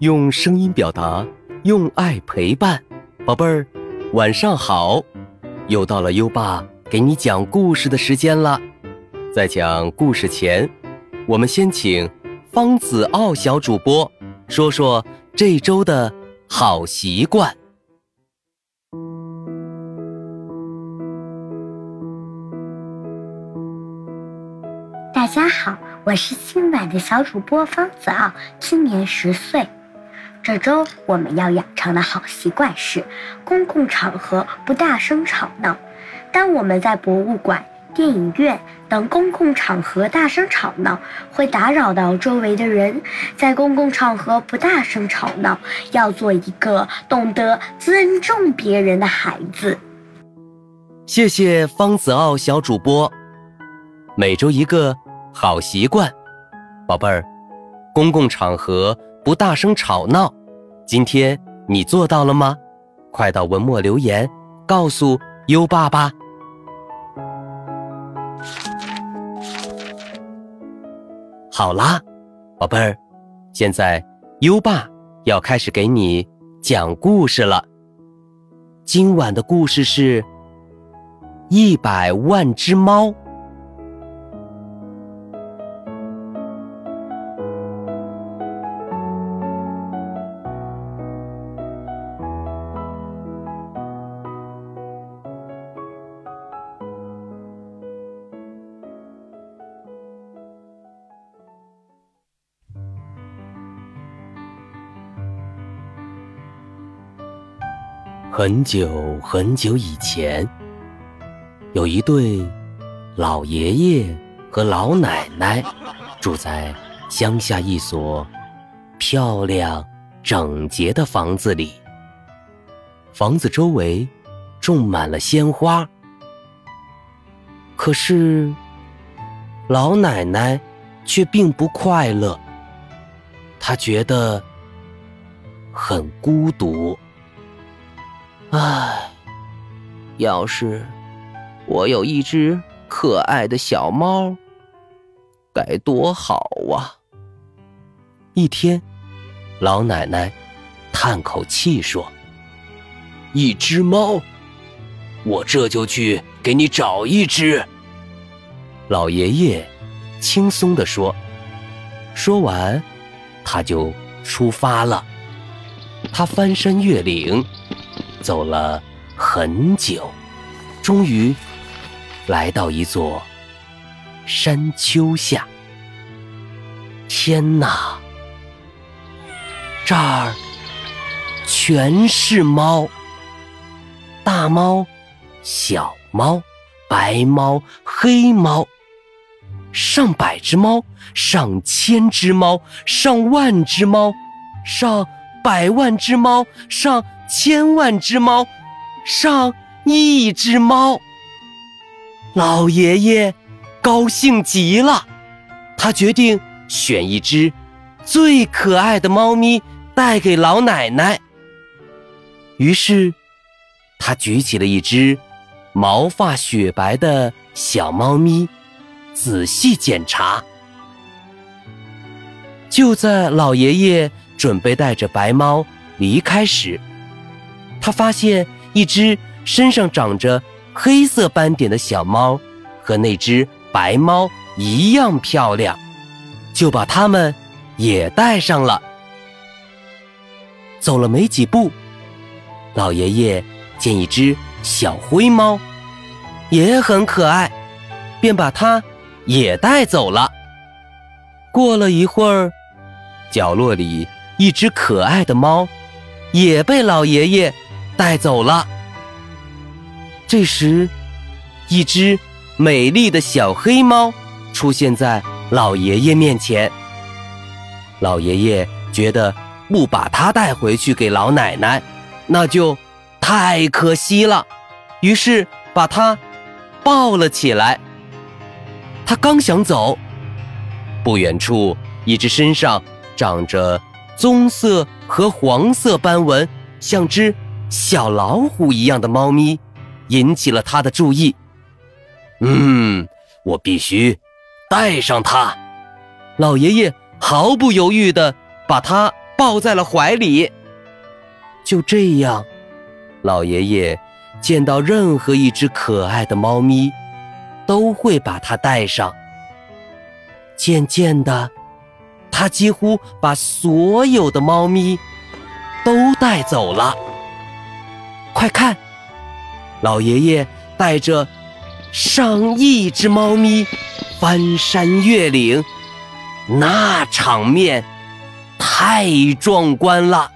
用声音表达，用爱陪伴，宝贝儿，晚上好！又到了优爸给你讲故事的时间了。在讲故事前，我们先请方子傲小主播说说这周的好习惯。大家好，我是今晚的小主播方子傲，今年十岁。这周我们要养成的好习惯是：公共场合不大声吵闹。当我们在博物馆、电影院等公共场合大声吵闹，会打扰到周围的人。在公共场合不大声吵闹，要做一个懂得尊重别人的孩子。谢谢方子傲小主播。每周一个。好习惯，宝贝儿，公共场合不大声吵闹，今天你做到了吗？快到文末留言，告诉优爸爸。好啦，宝贝儿，现在优爸要开始给你讲故事了。今晚的故事是一百万只猫。很久很久以前，有一对老爷爷和老奶奶住在乡下一所漂亮整洁的房子里。房子周围种满了鲜花，可是老奶奶却并不快乐，她觉得很孤独。唉，要是我有一只可爱的小猫，该多好啊！一天，老奶奶叹口气说：“一只猫，我这就去给你找一只。”老爷爷轻松地说。说完，他就出发了。他翻山越岭。走了很久，终于来到一座山丘下。天哪，这儿全是猫，大猫、小猫、白猫、黑猫，上百只猫，上千只猫，上万只猫，上百万只猫，上。千万只猫，上亿只猫。老爷爷高兴极了，他决定选一只最可爱的猫咪带给老奶奶。于是，他举起了一只毛发雪白的小猫咪，仔细检查。就在老爷爷准备带着白猫离开时，他发现一只身上长着黑色斑点的小猫，和那只白猫一样漂亮，就把它们也带上了。走了没几步，老爷爷见一只小灰猫也很可爱，便把它也带走了。过了一会儿，角落里一只可爱的猫也被老爷爷。带走了。这时，一只美丽的小黑猫出现在老爷爷面前。老爷爷觉得不把它带回去给老奶奶，那就太可惜了，于是把它抱了起来。他刚想走，不远处一只身上长着棕色和黄色斑纹，像只。小老虎一样的猫咪引起了他的注意。嗯，我必须带上它。老爷爷毫不犹豫地把它抱在了怀里。就这样，老爷爷见到任何一只可爱的猫咪，都会把它带上。渐渐的，他几乎把所有的猫咪都带走了。快看，老爷爷带着上亿只猫咪翻山越岭，那场面太壮观了。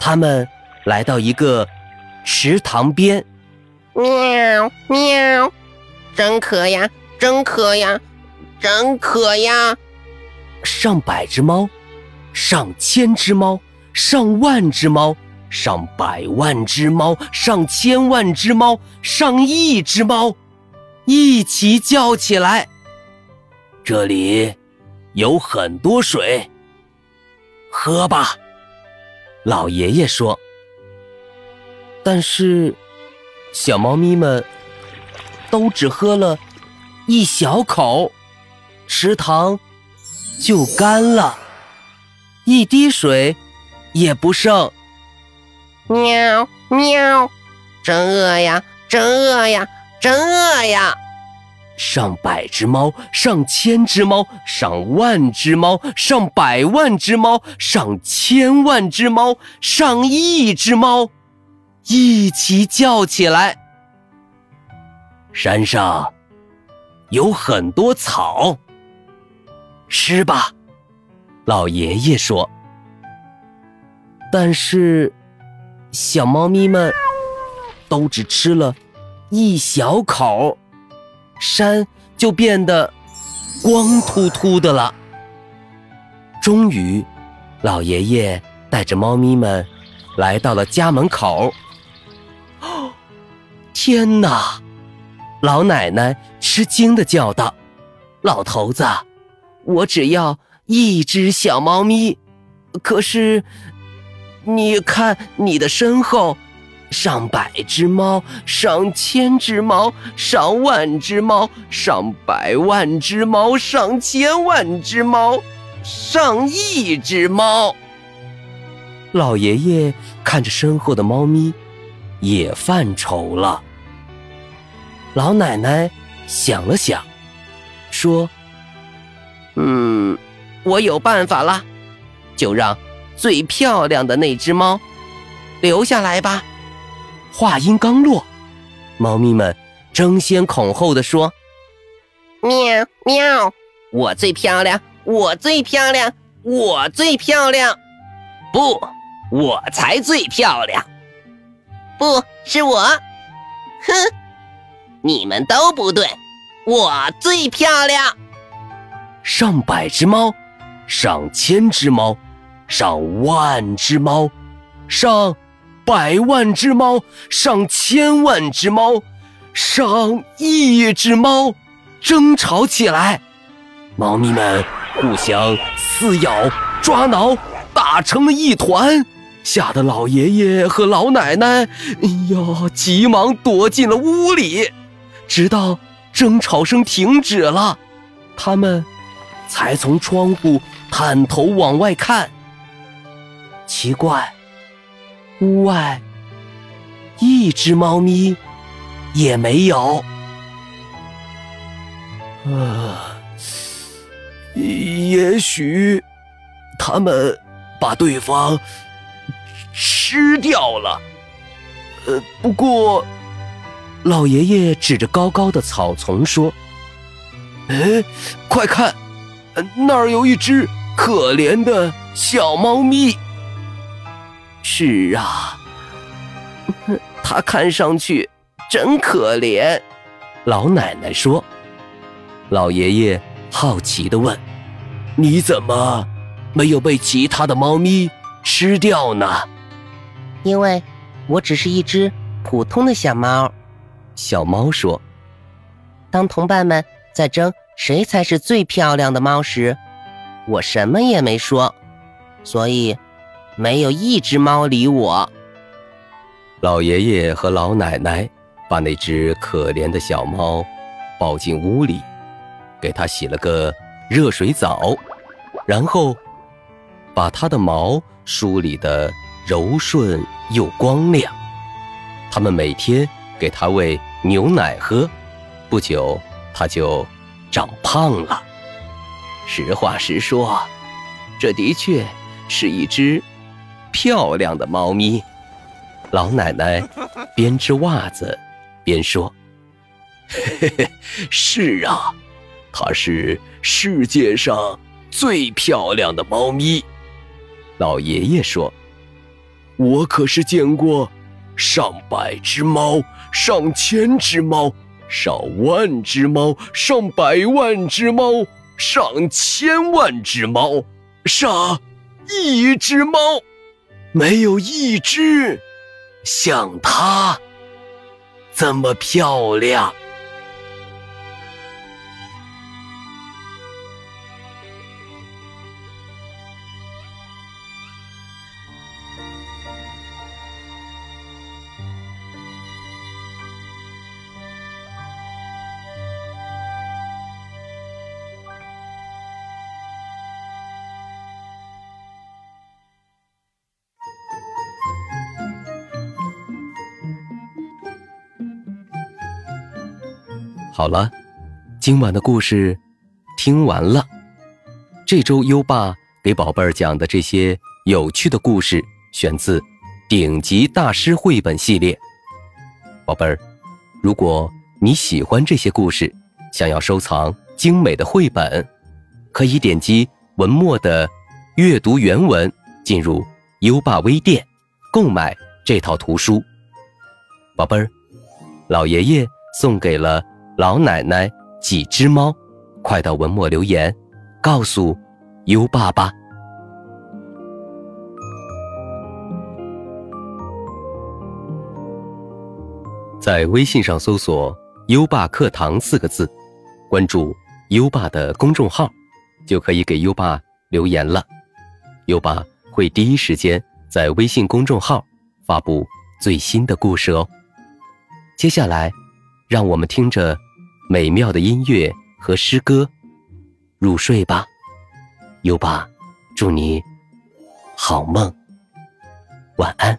他们来到一个池塘边，喵喵，真渴呀，真渴呀！真渴呀！上百只猫，上千只猫，上万只猫，上百万只猫，上千万只猫，上亿只猫，一起叫起来：“这里有很多水，喝吧！”老爷爷说。但是，小猫咪们都只喝了一小口。池塘就干了，一滴水也不剩。喵喵，真饿呀，真饿呀，真饿呀！上百只猫，上千只猫，上万只猫，上百万只猫，上千万只猫，上亿只猫，一起叫起来。山上有很多草。吃吧，老爷爷说。但是，小猫咪们都只吃了一小口，山就变得光秃秃的了。终于，老爷爷带着猫咪们来到了家门口。哦，天哪！老奶奶吃惊的叫道：“老头子！”我只要一只小猫咪，可是，你看你的身后，上百只猫，上千只猫，上万只猫，上百万只猫，上千万只猫，上亿只猫。老爷爷看着身后的猫咪，也犯愁了。老奶奶想了想，说。嗯，我有办法了，就让最漂亮的那只猫留下来吧。话音刚落，猫咪们争先恐后的说：“喵喵，我最漂亮，我最漂亮，我最漂亮！不，我才最漂亮！不是我，哼，你们都不对，我最漂亮！”上百只猫，上千只猫，上万只猫，上百万只猫，上千万只猫，上亿只猫，争吵起来。猫咪们互相撕咬、抓挠，打成了一团，吓得老爷爷和老奶奶，哎呀，急忙躲进了屋里。直到争吵声停止了，他们。才从窗户探头往外看，奇怪，屋外一只猫咪也没有。啊，也许他们把对方吃掉了。呃，不过，老爷爷指着高高的草丛说：“哎，快看！”那儿有一只可怜的小猫咪。是啊，它看上去真可怜。老奶奶说。老爷爷好奇地问：“你怎么没有被其他的猫咪吃掉呢？”因为我只是一只普通的小猫。小猫说：“当同伴们在争。”谁才是最漂亮的猫时，我什么也没说，所以没有一只猫理我。老爷爷和老奶奶把那只可怜的小猫抱进屋里，给它洗了个热水澡，然后把它的毛梳理得柔顺又光亮。他们每天给它喂牛奶喝，不久它就长胖了。实话实说，这的确是一只漂亮的猫咪。老奶奶边织袜子边说：“嘿嘿嘿，是啊，它是世界上最漂亮的猫咪。”老爷爷说：“我可是见过上百只猫、上千只猫、上万只猫、上百万只猫、上千万只猫、上一只猫，没有一只像它这么漂亮。”好了，今晚的故事听完了。这周优爸给宝贝儿讲的这些有趣的故事，选自《顶级大师绘本系列》。宝贝儿，如果你喜欢这些故事，想要收藏精美的绘本，可以点击文末的阅读原文，进入优爸微店购买这套图书。宝贝儿，老爷爷送给了。老奶奶几只猫，快到文末留言，告诉优爸爸。在微信上搜索“优爸课堂”四个字，关注优爸的公众号，就可以给优爸留言了。优爸会第一时间在微信公众号发布最新的故事哦。接下来，让我们听着。美妙的音乐和诗歌，入睡吧，优巴，祝你好梦，晚安。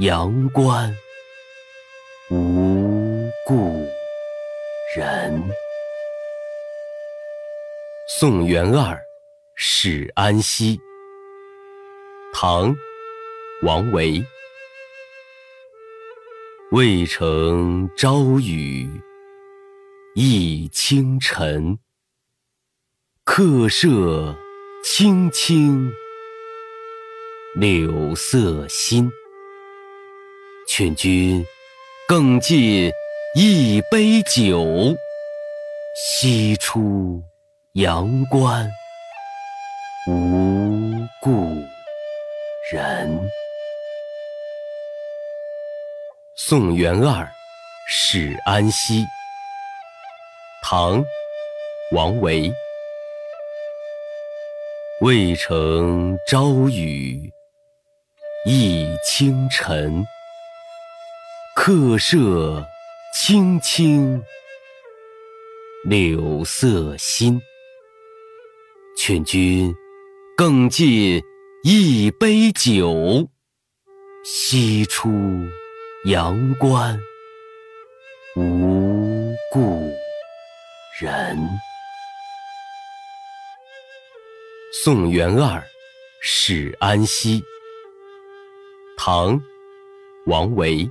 阳关无故人。送元二使安西。唐·王维。渭城朝雨浥轻尘，客舍青青柳色新。劝君更尽一杯酒，西出阳关无故人。送元二使安西。唐·王维。渭城朝雨浥轻尘。客舍青青柳色新。劝君更尽一杯酒，西出阳关无故人。送元二使安西。唐·王维。